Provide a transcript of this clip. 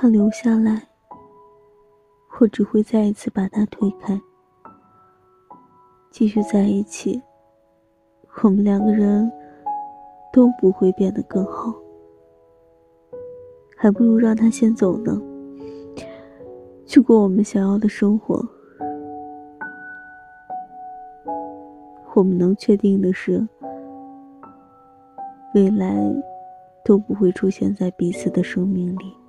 他留下来我只会再一次把他推开。继续在一起我们两个人都不会变得更好。还不如让他先走呢去过我们想要的生活。我们能确定的是未来都不会出现在彼此的生命里。